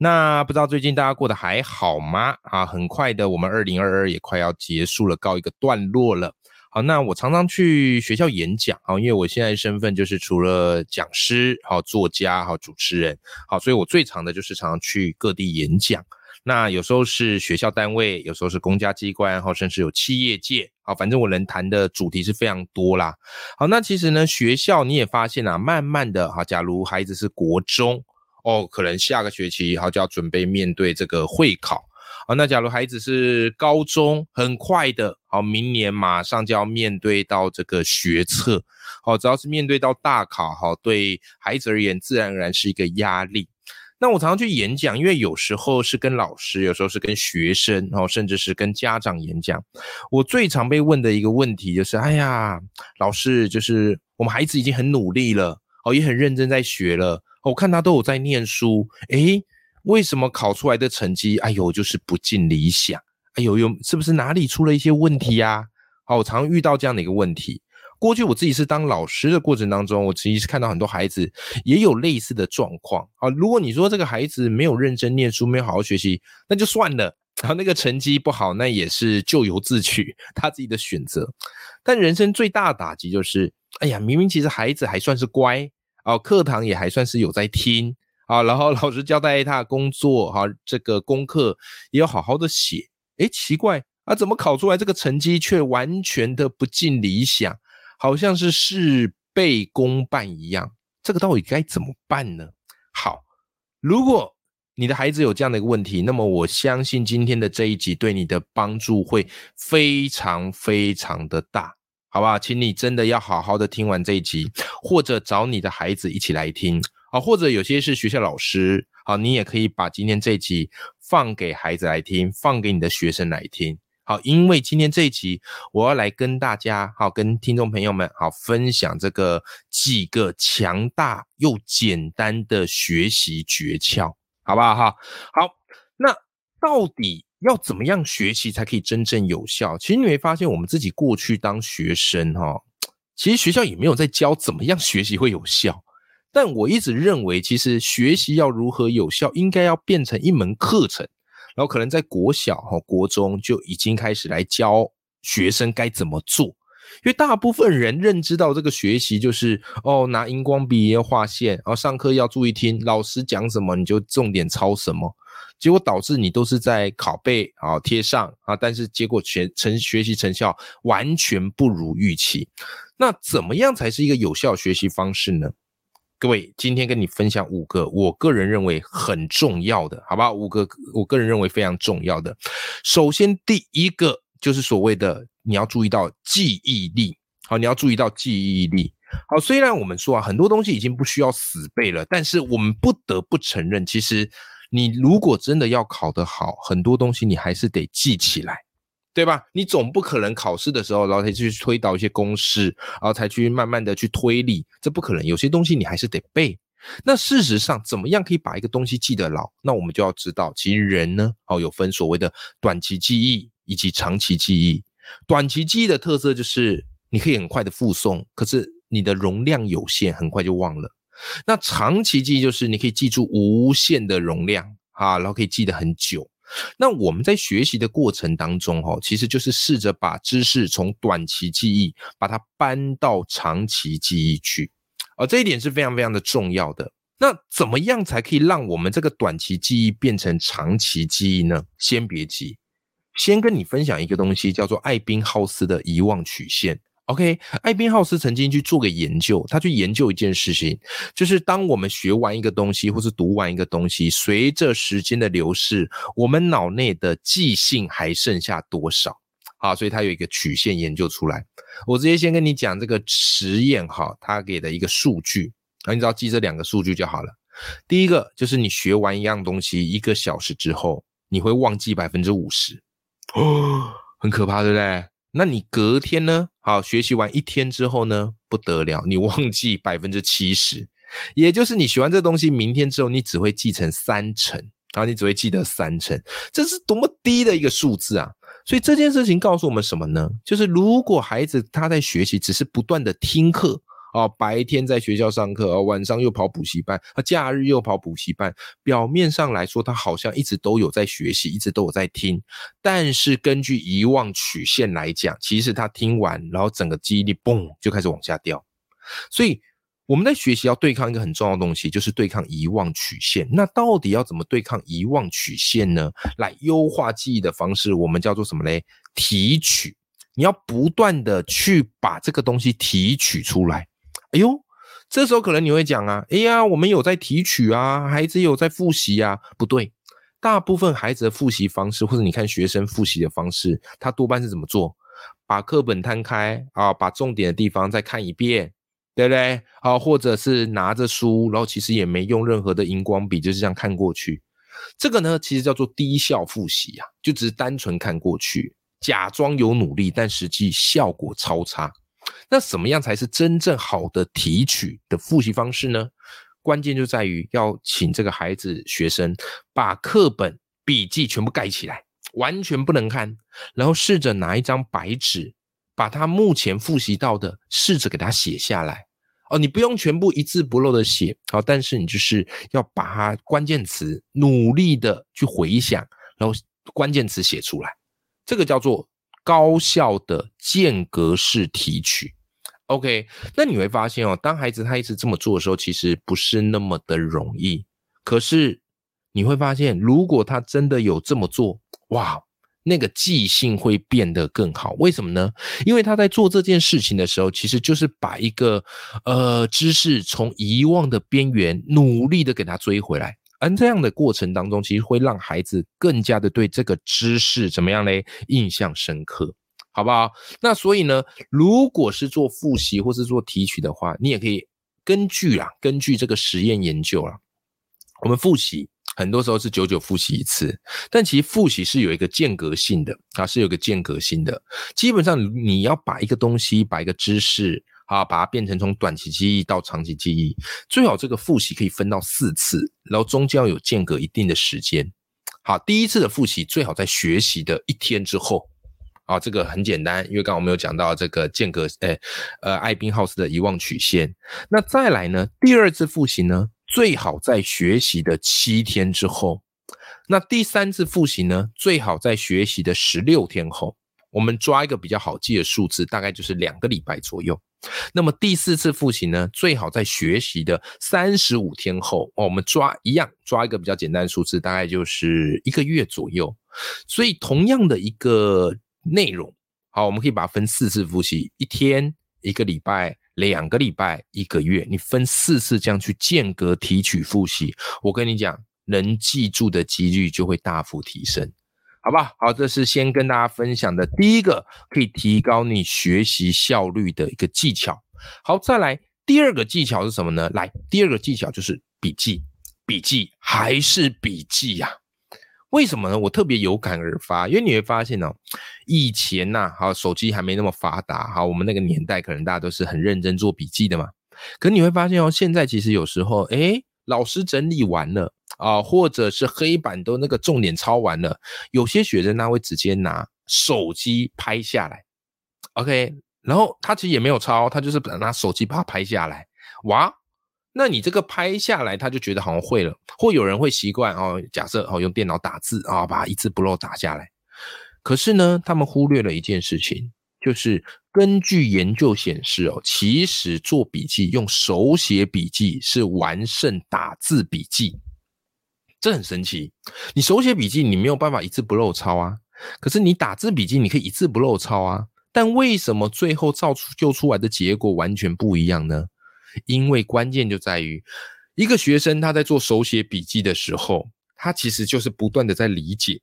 那不知道最近大家过得还好吗？啊，很快的，我们二零二二也快要结束了，告一个段落了。好，那我常常去学校演讲啊，因为我现在身份就是除了讲师、好作家、好主持人，好，所以我最常的就是常常去各地演讲。那有时候是学校单位，有时候是公家机关，好，甚至有企业界，好，反正我能谈的主题是非常多啦。好，那其实呢，学校你也发现啊，慢慢的，哈，假如孩子是国中。哦，可能下个学期好就要准备面对这个会考啊。那假如孩子是高中，很快的，好，明年马上就要面对到这个学测，好，只要是面对到大考，好，对孩子而言，自然而然是一个压力。那我常常去演讲，因为有时候是跟老师，有时候是跟学生，然后甚至是跟家长演讲。我最常被问的一个问题就是：哎呀，老师，就是我们孩子已经很努力了，哦，也很认真在学了。我看他都有在念书，诶，为什么考出来的成绩，哎呦，就是不尽理想？哎呦，有是不是哪里出了一些问题呀？好，我常遇到这样的一个问题。过去我自己是当老师的过程当中，我其实是看到很多孩子也有类似的状况。啊，如果你说这个孩子没有认真念书，没有好好学习，那就算了。然后那个成绩不好，那也是咎由自取，他自己的选择。但人生最大的打击就是，哎呀，明明其实孩子还算是乖。哦，课堂也还算是有在听啊，然后老师交代他的工作，哈，这个功课也有好好的写。哎，奇怪啊，怎么考出来这个成绩却完全的不尽理想，好像是事倍功半一样？这个到底该怎么办呢？好，如果你的孩子有这样的一个问题，那么我相信今天的这一集对你的帮助会非常非常的大。好不好？请你真的要好好的听完这一集，或者找你的孩子一起来听啊，或者有些是学校老师，好，你也可以把今天这一集放给孩子来听，放给你的学生来听。好，因为今天这一集我要来跟大家，好，跟听众朋友们，好，分享这个几个强大又简单的学习诀窍，好不好？哈，好，那到底？要怎么样学习才可以真正有效？其实你会发现，我们自己过去当学生哈，其实学校也没有在教怎么样学习会有效。但我一直认为，其实学习要如何有效，应该要变成一门课程，然后可能在国小哦、国中就已经开始来教学生该怎么做。因为大部分人认知到这个学习就是哦，拿荧光笔要画线，然后上课要注意听老师讲什么，你就重点抄什么。结果导致你都是在拷贝啊贴上啊，但是结果学成学习成效完全不如预期。那怎么样才是一个有效学习方式呢？各位，今天跟你分享五个我个人认为很重要的，好吧？五个我个人认为非常重要的。首先，第一个就是所谓的你要注意到记忆力，好，你要注意到记忆力。好，虽然我们说啊，很多东西已经不需要死背了，但是我们不得不承认，其实。你如果真的要考得好，很多东西你还是得记起来，对吧？你总不可能考试的时候，然后才去推导一些公式，然后才去慢慢的去推理，这不可能。有些东西你还是得背。那事实上，怎么样可以把一个东西记得牢？那我们就要知道，其实人呢，哦，有分所谓的短期记忆以及长期记忆。短期记忆的特色就是你可以很快的复诵，可是你的容量有限，很快就忘了。那长期记忆就是你可以记住无限的容量啊，然后可以记得很久。那我们在学习的过程当中，哈，其实就是试着把知识从短期记忆把它搬到长期记忆去，而这一点是非常非常的重要的。那怎么样才可以让我们这个短期记忆变成长期记忆呢？先别急，先跟你分享一个东西，叫做艾宾浩斯的遗忘曲线。OK，艾宾浩斯曾经去做个研究，他去研究一件事情，就是当我们学完一个东西，或是读完一个东西，随着时间的流逝，我们脑内的记性还剩下多少？好，所以他有一个曲线研究出来。我直接先跟你讲这个实验哈，他给的一个数据，啊，你只要记这两个数据就好了。第一个就是你学完一样东西一个小时之后，你会忘记百分之五十。哦，很可怕，对不对？那你隔天呢？好，学习完一天之后呢，不得了，你忘记百分之七十，也就是你学完这东西，明天之后你只会记成三成，然后你只会记得三成，这是多么低的一个数字啊！所以这件事情告诉我们什么呢？就是如果孩子他在学习，只是不断的听课。哦，白天在学校上课，哦晚上又跑补习班，啊，假日又跑补习班。表面上来说，他好像一直都有在学习，一直都有在听。但是根据遗忘曲线来讲，其实他听完，然后整个记忆力嘣就开始往下掉。所以我们在学习要对抗一个很重要的东西，就是对抗遗忘曲线。那到底要怎么对抗遗忘曲线呢？来优化记忆的方式，我们叫做什么嘞？提取。你要不断的去把这个东西提取出来。哎呦，这时候可能你会讲啊，哎呀，我们有在提取啊，孩子有在复习啊，不对，大部分孩子的复习方式，或者你看学生复习的方式，他多半是怎么做？把课本摊开啊，把重点的地方再看一遍，对不对？啊，或者是拿着书，然后其实也没用任何的荧光笔，就是这样看过去。这个呢，其实叫做低效复习啊，就只是单纯看过去，假装有努力，但实际效果超差。那什么样才是真正好的提取的复习方式呢？关键就在于要请这个孩子学生把课本笔记全部盖起来，完全不能看，然后试着拿一张白纸，把他目前复习到的试着给他写下来。哦，你不用全部一字不漏的写，好，但是你就是要把它关键词努力的去回想，然后关键词写出来，这个叫做。高效的间隔式提取，OK，那你会发现哦，当孩子他一直这么做的时候，其实不是那么的容易。可是你会发现，如果他真的有这么做，哇，那个记性会变得更好。为什么呢？因为他在做这件事情的时候，其实就是把一个呃知识从遗忘的边缘努力的给他追回来。而这样的过程当中，其实会让孩子更加的对这个知识怎么样嘞？印象深刻，好不好？那所以呢，如果是做复习或是做提取的话，你也可以根据啊，根据这个实验研究啊，我们复习很多时候是久久复习一次，但其实复习是有一个间隔性的啊，是有个间隔性的。基本上你要把一个东西，把一个知识。好，把它变成从短期记忆到长期记忆，最好这个复习可以分到四次，然后中间要有间隔一定的时间。好，第一次的复习最好在学习的一天之后。啊，这个很简单，因为刚刚我们有讲到这个间隔，诶，呃，艾宾浩斯的遗忘曲线。那再来呢，第二次复习呢，最好在学习的七天之后。那第三次复习呢，最好在学习的十六天后。我们抓一个比较好记的数字，大概就是两个礼拜左右。那么第四次复习呢，最好在学习的三十五天后哦。我们抓一样，抓一个比较简单的数字，大概就是一个月左右。所以同样的一个内容，好，我们可以把它分四次复习：一天、一个礼拜、两个礼拜、一个月。你分四次这样去间隔提取复习，我跟你讲，能记住的几率就会大幅提升。好吧，好，这是先跟大家分享的第一个可以提高你学习效率的一个技巧。好，再来第二个技巧是什么呢？来，第二个技巧就是笔记，笔记还是笔记呀？为什么呢？我特别有感而发，因为你会发现呢，以前呐，好，手机还没那么发达，好，我们那个年代可能大家都是很认真做笔记的嘛。可你会发现哦，现在其实有时候，哎，老师整理完了。啊，或者是黑板都那个重点抄完了，有些学生他会直接拿手机拍下来，OK，然后他其实也没有抄，他就是拿手机把它拍下来，哇，那你这个拍下来，他就觉得好像会了，或有人会习惯哦，假设哦用电脑打字啊，把一字不漏打下来，可是呢，他们忽略了一件事情，就是根据研究显示哦，其实做笔记用手写笔记是完胜打字笔记。这很神奇，你手写笔记你没有办法一字不漏抄啊，可是你打字笔记你可以一字不漏抄啊。但为什么最后造出就出来的结果完全不一样呢？因为关键就在于一个学生他在做手写笔记的时候，他其实就是不断的在理解，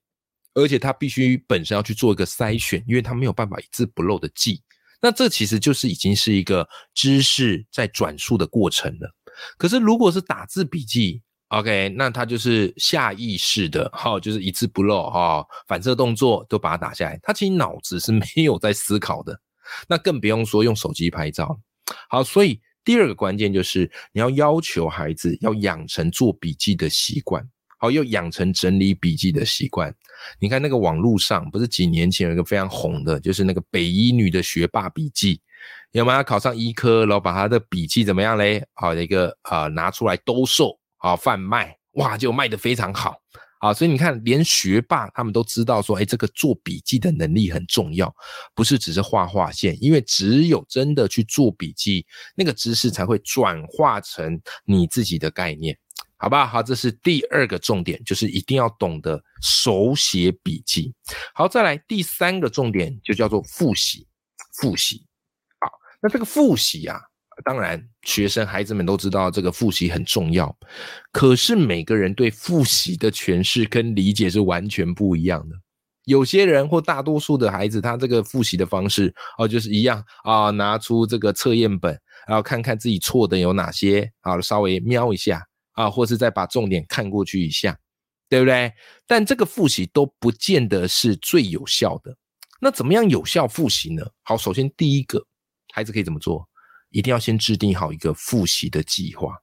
而且他必须本身要去做一个筛选，因为他没有办法一字不漏的记。那这其实就是已经是一个知识在转述的过程了。可是如果是打字笔记，OK，那他就是下意识的，哈，就是一字不漏，哈，反射动作都把它打下来。他其实脑子是没有在思考的，那更不用说用手机拍照。好，所以第二个关键就是你要要求孩子要养成做笔记的习惯，好，又养成整理笔记的习惯。你看那个网络上不是几年前有一个非常红的，就是那个北医女的学霸笔记。有没有考上医科，然后把她的笔记怎么样嘞？好一个啊，拿出来兜售啊，贩卖，哇，就卖得非常好啊。所以你看，连学霸他们都知道说，哎，这个做笔记的能力很重要，不是只是画画线，因为只有真的去做笔记，那个知识才会转化成你自己的概念，好吧？好，这是第二个重点，就是一定要懂得手写笔记。好，再来第三个重点就叫做复习，复习。好那这个复习啊，当然学生孩子们都知道这个复习很重要，可是每个人对复习的诠释跟理解是完全不一样的。有些人或大多数的孩子，他这个复习的方式哦，就是一样啊，拿出这个测验本，然后看看自己错的有哪些啊，稍微瞄一下啊，或是再把重点看过去一下，对不对？但这个复习都不见得是最有效的。那怎么样有效复习呢？好，首先第一个。孩子可以怎么做？一定要先制定好一个复习的计划。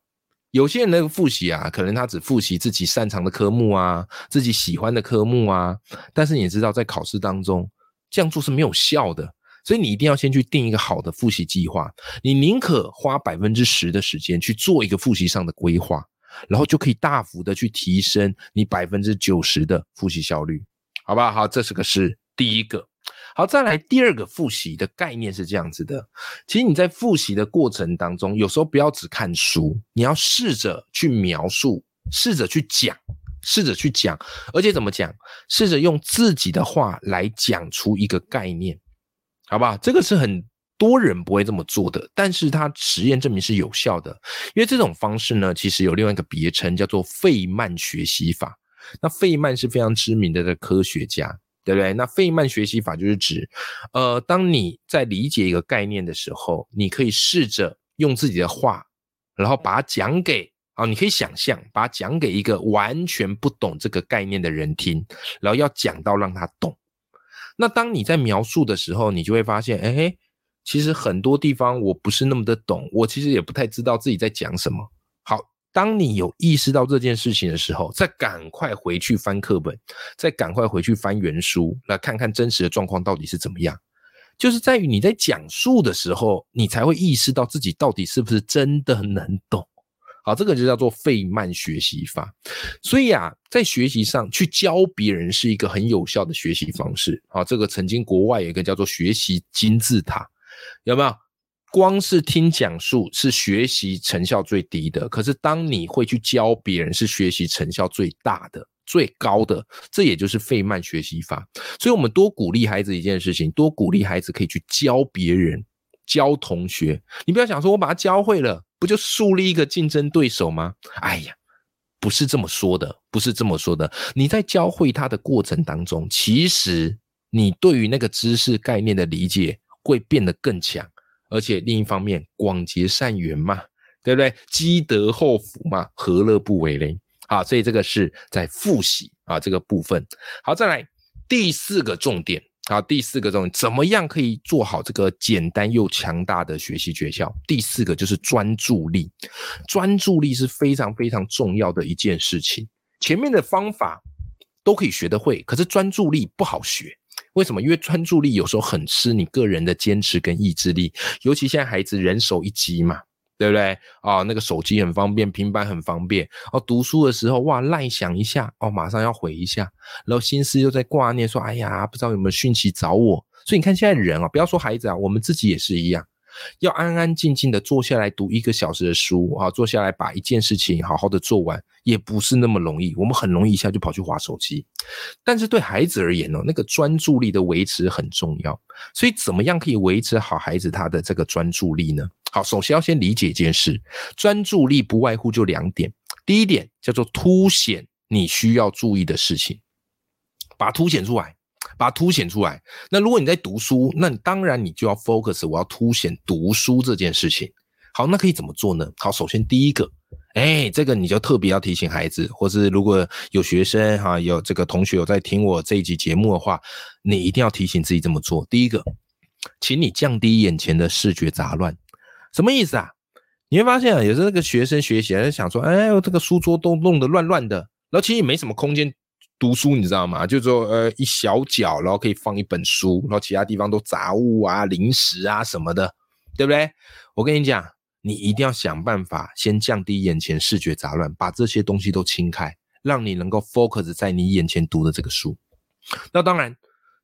有些人那个复习啊，可能他只复习自己擅长的科目啊，自己喜欢的科目啊。但是你知道，在考试当中这样做是没有效的，所以你一定要先去定一个好的复习计划。你宁可花百分之十的时间去做一个复习上的规划，然后就可以大幅的去提升你百分之九十的复习效率，好不好？好，这是个是第一个。好，再来第二个复习的概念是这样子的。其实你在复习的过程当中，有时候不要只看书，你要试着去描述，试着去讲，试着去讲，而且怎么讲？试着用自己的话来讲出一个概念，好不好？这个是很多人不会这么做的，但是它实验证明是有效的。因为这种方式呢，其实有另外一个别称，叫做费曼学习法。那费曼是非常知名的的科学家。对不对？那费曼学习法就是指，呃，当你在理解一个概念的时候，你可以试着用自己的话，然后把它讲给啊，你可以想象把它讲给一个完全不懂这个概念的人听，然后要讲到让他懂。那当你在描述的时候，你就会发现，哎，其实很多地方我不是那么的懂，我其实也不太知道自己在讲什么。好。当你有意识到这件事情的时候，再赶快回去翻课本，再赶快回去翻原书，来看看真实的状况到底是怎么样。就是在于你在讲述的时候，你才会意识到自己到底是不是真的能懂。好，这个就叫做费曼学习法。所以啊，在学习上去教别人是一个很有效的学习方式。好，这个曾经国外有一个叫做学习金字塔，有没有？光是听讲述是学习成效最低的，可是当你会去教别人，是学习成效最大的、最高的。这也就是费曼学习法。所以，我们多鼓励孩子一件事情，多鼓励孩子可以去教别人、教同学。你不要想说，我把他教会了，不就树立一个竞争对手吗？哎呀，不是这么说的，不是这么说的。你在教会他的过程当中，其实你对于那个知识概念的理解会变得更强。而且另一方面，广结善缘嘛，对不对？积德厚福嘛，何乐不为嘞？好，所以这个是在复习啊这个部分。好，再来第四个重点好，第四个重点，怎么样可以做好这个简单又强大的学习诀窍？第四个就是专注力，专注力是非常非常重要的一件事情。前面的方法都可以学得会，可是专注力不好学。为什么？因为专注力有时候很吃你个人的坚持跟意志力，尤其现在孩子人手一机嘛，对不对？啊，那个手机很方便，平板很方便。哦，读书的时候哇，赖想一下，哦，马上要回一下，然后心思又在挂念，说，哎呀，不知道有没有讯息找我。所以你看现在人啊，不要说孩子啊，我们自己也是一样。要安安静静的坐下来读一个小时的书啊，坐下来把一件事情好好的做完，也不是那么容易。我们很容易一下就跑去划手机，但是对孩子而言呢，那个专注力的维持很重要。所以怎么样可以维持好孩子他的这个专注力呢？好，首先要先理解一件事，专注力不外乎就两点。第一点叫做凸显你需要注意的事情，把它凸显出来。把它凸显出来。那如果你在读书，那你当然你就要 focus，我要凸显读书这件事情。好，那可以怎么做呢？好，首先第一个，哎，这个你就特别要提醒孩子，或是如果有学生哈，有这个同学有在听我这一集节目的话，你一定要提醒自己这么做。第一个，请你降低眼前的视觉杂乱。什么意思啊？你会发现啊，有时候那个学生学习，在想说，哎，这个书桌都弄得乱乱的，然后其实也没什么空间读书，你知道吗？就是说，呃，一小角，然后可以放一本书，然后其他地方都杂物啊、零食啊什么的，对不对？我跟你讲。你一定要想办法先降低眼前视觉杂乱，把这些东西都清开，让你能够 focus 在你眼前读的这个书。那当然，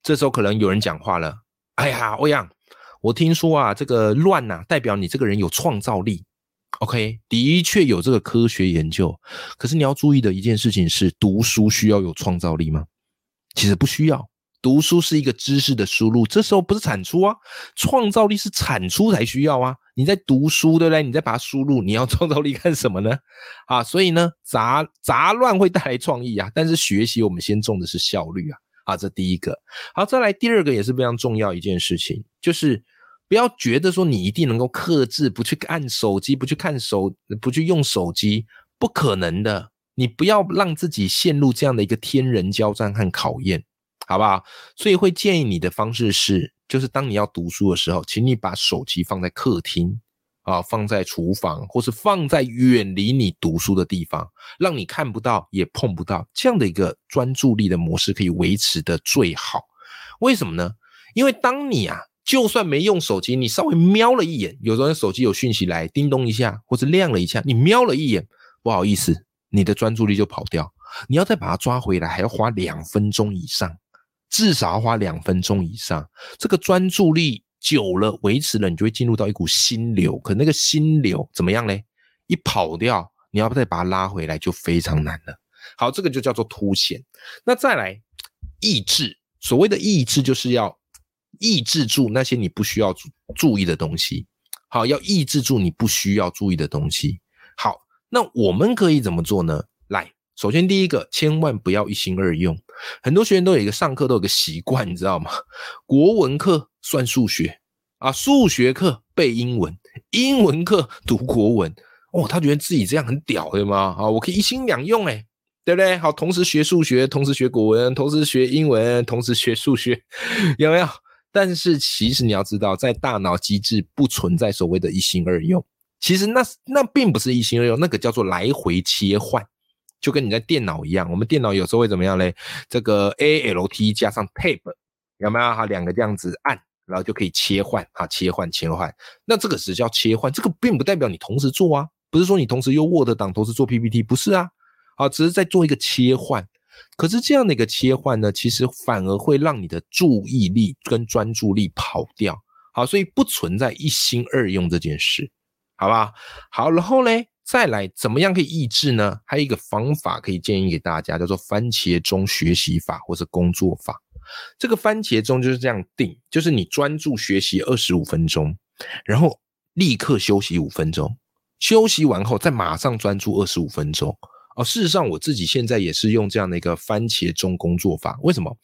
这时候可能有人讲话了：“哎呀，欧阳，我听说啊，这个乱呐，代表你这个人有创造力。”OK，的确有这个科学研究。可是你要注意的一件事情是，读书需要有创造力吗？其实不需要。读书是一个知识的输入，这时候不是产出啊，创造力是产出才需要啊。你在读书，对不对？你再把它输入，你要创造力干什么呢？啊，所以呢，杂杂乱会带来创意啊，但是学习我们先重的是效率啊。啊，这第一个。好，再来第二个也是非常重要一件事情，就是不要觉得说你一定能够克制，不去按手机，不去看手，不去用手机，不可能的。你不要让自己陷入这样的一个天人交战和考验。好不好？所以会建议你的方式是，就是当你要读书的时候，请你把手机放在客厅啊，放在厨房，或是放在远离你读书的地方，让你看不到也碰不到，这样的一个专注力的模式可以维持的最好。为什么呢？因为当你啊，就算没用手机，你稍微瞄了一眼，有时候手机有讯息来，叮咚一下，或者亮了一下，你瞄了一眼，不好意思，你的专注力就跑掉，你要再把它抓回来，还要花两分钟以上。至少要花两分钟以上，这个专注力久了维持了，你就会进入到一股心流。可那个心流怎么样嘞？一跑掉，你要再把它拉回来就非常难了。好，这个就叫做凸显。那再来意志，所谓的意志就是要抑制住那些你不需要注注意的东西。好，要抑制住你不需要注意的东西。好，那我们可以怎么做呢？来。首先，第一个，千万不要一心二用。很多学员都有一个上课都有个习惯，你知道吗？国文课算数学啊，数学课背英文，英文课读国文。哦，他觉得自己这样很屌，对吗？啊，我可以一心两用，哎，对不对？好，同时学数学，同时学国文，同时学英文，同时学数学，有没有？但是其实你要知道，在大脑机制不存在所谓的一心二用。其实那那并不是一心二用，那个叫做来回切换。就跟你在电脑一样，我们电脑有时候会怎么样嘞？这个 A L T 加上 Tab 有没有？哈，两个这样子按，然后就可以切换，哈，切换切换。那这个只叫切换，这个并不代表你同时做啊，不是说你同时用 Word 档，同时做 P P T，不是啊，好，只是在做一个切换。可是这样的一个切换呢，其实反而会让你的注意力跟专注力跑掉，好，所以不存在一心二用这件事，好吧？好，然后嘞。再来，怎么样可以抑制呢？还有一个方法可以建议给大家，叫做番茄钟学习法或者工作法。这个番茄钟就是这样定，就是你专注学习二十五分钟，然后立刻休息五分钟，休息完后再马上专注二十五分钟。哦，事实上我自己现在也是用这样的一个番茄钟工作法。为什么？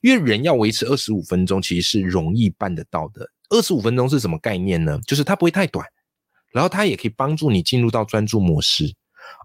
因为人要维持二十五分钟，其实是容易办得到的。二十五分钟是什么概念呢？就是它不会太短。然后它也可以帮助你进入到专注模式，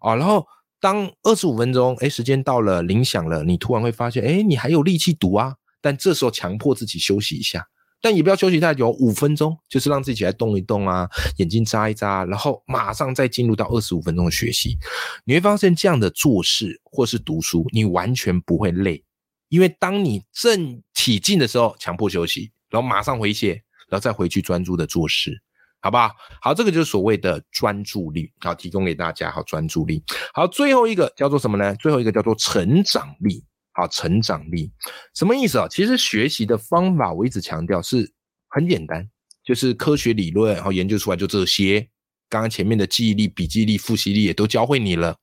啊，然后当二十五分钟，哎，时间到了，铃响了，你突然会发现，哎，你还有力气读啊，但这时候强迫自己休息一下，但也不要休息太久，五分钟，就是让自己来动一动啊，眼睛眨一眨，然后马上再进入到二十五分钟的学习，你会发现这样的做事或是读书，你完全不会累，因为当你正起劲的时候，强迫休息，然后马上回血，然后再回去专注的做事。好不好？好，这个就是所谓的专注力，好，提供给大家。好，专注力。好，最后一个叫做什么呢？最后一个叫做成长力。好，成长力什么意思啊？其实学习的方法，我一直强调是很简单，就是科学理论，然后研究出来就这些。刚刚前面的记忆力、笔记力、复习力也都教会你了。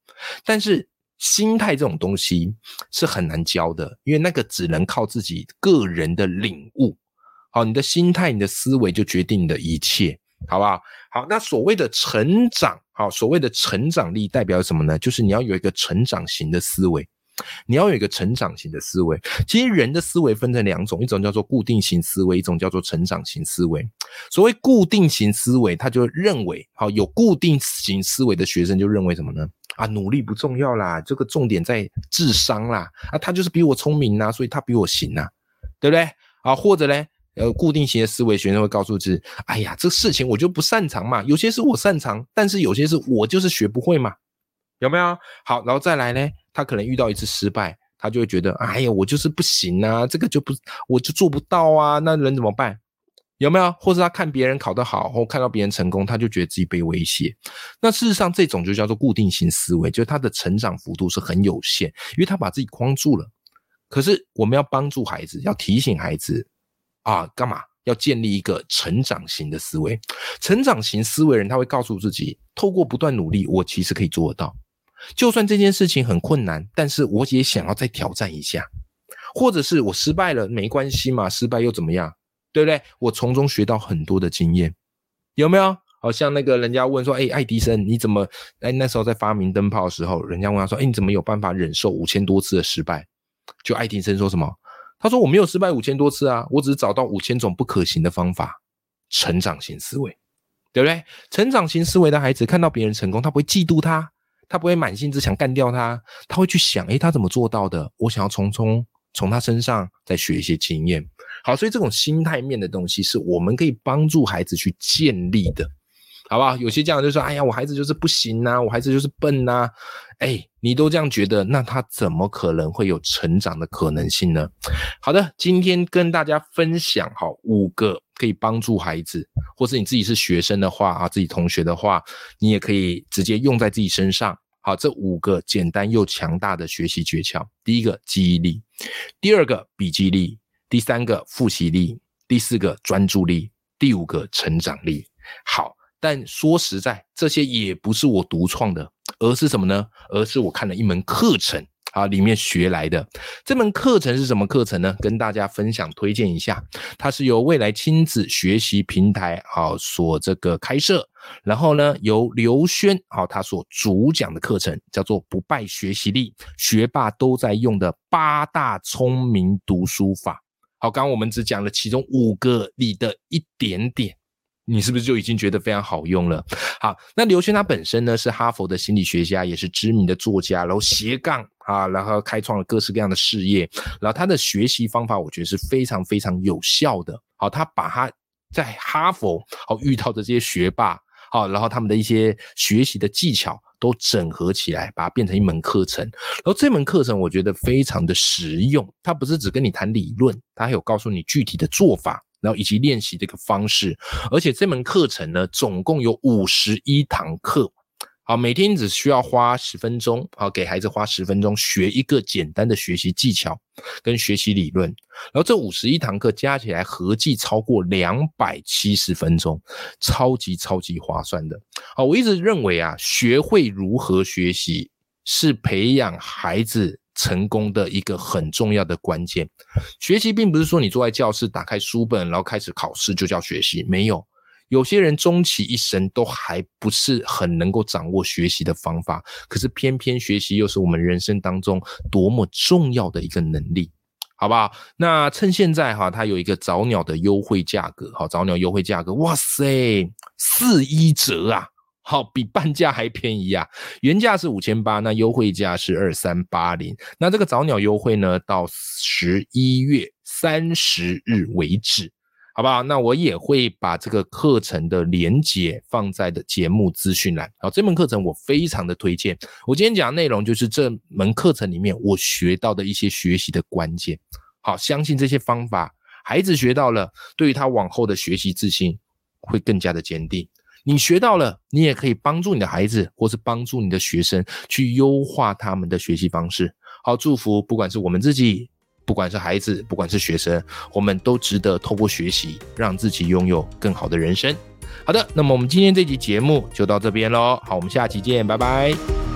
但是心态这种东西是很难教的，因为那个只能靠自己个人的领悟。好，你的心态、你的思维就决定你的一切。好不好？好，那所谓的成长，好，所谓的成长力代表什么呢？就是你要有一个成长型的思维，你要有一个成长型的思维。其实人的思维分成两种，一种叫做固定型思维，一种叫做成长型思维。所谓固定型思维，他就认为，好有固定型思维的学生就认为什么呢？啊，努力不重要啦，这个重点在智商啦。啊，他就是比我聪明呐，所以他比我行呐，对不对？啊，或者呢，呃，固定型的思维学生会告诉自己，哎呀，这事情我就不擅长嘛，有些是我擅长，但是有些是我就是学不会嘛，有没有？好，然后再来呢，他可能遇到一次失败，他就会觉得，哎呀，我就是不行啊，这个就不，我就做不到啊，那人怎么办？有没有？或者他看别人考得好，或看到别人成功，他就觉得自己被威胁。那事实上，这种就叫做固定型思维，就是他的成长幅度是很有限，因为他把自己框住了。可是我们要帮助孩子，要提醒孩子啊，干嘛？要建立一个成长型的思维。成长型思维人，他会告诉自己，透过不断努力，我其实可以做得到。就算这件事情很困难，但是我也想要再挑战一下。或者是我失败了，没关系嘛，失败又怎么样？对不对？我从中学到很多的经验，有没有？好像那个人家问说：“哎，爱迪生，你怎么？哎，那时候在发明灯泡的时候，人家问他说：‘哎，你怎么有办法忍受五千多次的失败？’就爱迪生说什么？他说：‘我没有失败五千多次啊，我只是找到五千种不可行的方法。’成长型思维，对不对？成长型思维的孩子看到别人成功，他不会嫉妒他，他不会满心只想干掉他，他会去想：哎，他怎么做到的？我想要从中从他身上再学一些经验。”好，所以这种心态面的东西是我们可以帮助孩子去建立的，好不好？有些家长就说：“哎呀，我孩子就是不行呐，我孩子就是笨呐。”哎，你都这样觉得，那他怎么可能会有成长的可能性呢？好的，今天跟大家分享好五个可以帮助孩子，或是你自己是学生的话啊，自己同学的话，你也可以直接用在自己身上。好，这五个简单又强大的学习诀窍：第一个记忆力，第二个笔记力。第三个复习力，第四个专注力，第五个成长力。好，但说实在，这些也不是我独创的，而是什么呢？而是我看了一门课程。啊，里面学来的这门课程是什么课程呢？跟大家分享推荐一下，它是由未来亲子学习平台啊所这个开设，然后呢由刘轩啊他所主讲的课程叫做不败学习力，学霸都在用的八大聪明读书法。好，刚刚我们只讲了其中五个里的一点点。你是不是就已经觉得非常好用了？好，那刘轩他本身呢是哈佛的心理学家，也是知名的作家，然后斜杠啊，然后开创了各式各样的事业，然后他的学习方法我觉得是非常非常有效的。好，他把他在哈佛好遇到的这些学霸，好，然后他们的一些学习的技巧都整合起来，把它变成一门课程。然后这门课程我觉得非常的实用，它不是只跟你谈理论，它还有告诉你具体的做法。然后以及练习这个方式，而且这门课程呢，总共有五十一堂课，好，每天只需要花十分钟，好，给孩子花十分钟学一个简单的学习技巧跟学习理论，然后这五十一堂课加起来合计超过两百七十分钟，超级超级划算的。好，我一直认为啊，学会如何学习是培养孩子。成功的一个很重要的关键，学习并不是说你坐在教室打开书本，然后开始考试就叫学习。没有，有些人终其一生都还不是很能够掌握学习的方法，可是偏偏学习又是我们人生当中多么重要的一个能力，好不好？那趁现在哈，它有一个早鸟的优惠价格，好，早鸟优惠价格，哇塞，四一折啊！好，比半价还便宜啊！原价是五千八，那优惠价是二三八零。那这个早鸟优惠呢，到十一月三十日为止，好不好？那我也会把这个课程的连接放在的节目资讯栏。好，这门课程我非常的推荐。我今天讲的内容就是这门课程里面我学到的一些学习的关键。好，相信这些方法，孩子学到了，对于他往后的学习自信会更加的坚定。你学到了，你也可以帮助你的孩子，或是帮助你的学生去优化他们的学习方式。好，祝福不管是我们自己，不管是孩子，不管是学生，我们都值得透过学习，让自己拥有更好的人生。好的，那么我们今天这集节目就到这边喽。好，我们下期见，拜拜。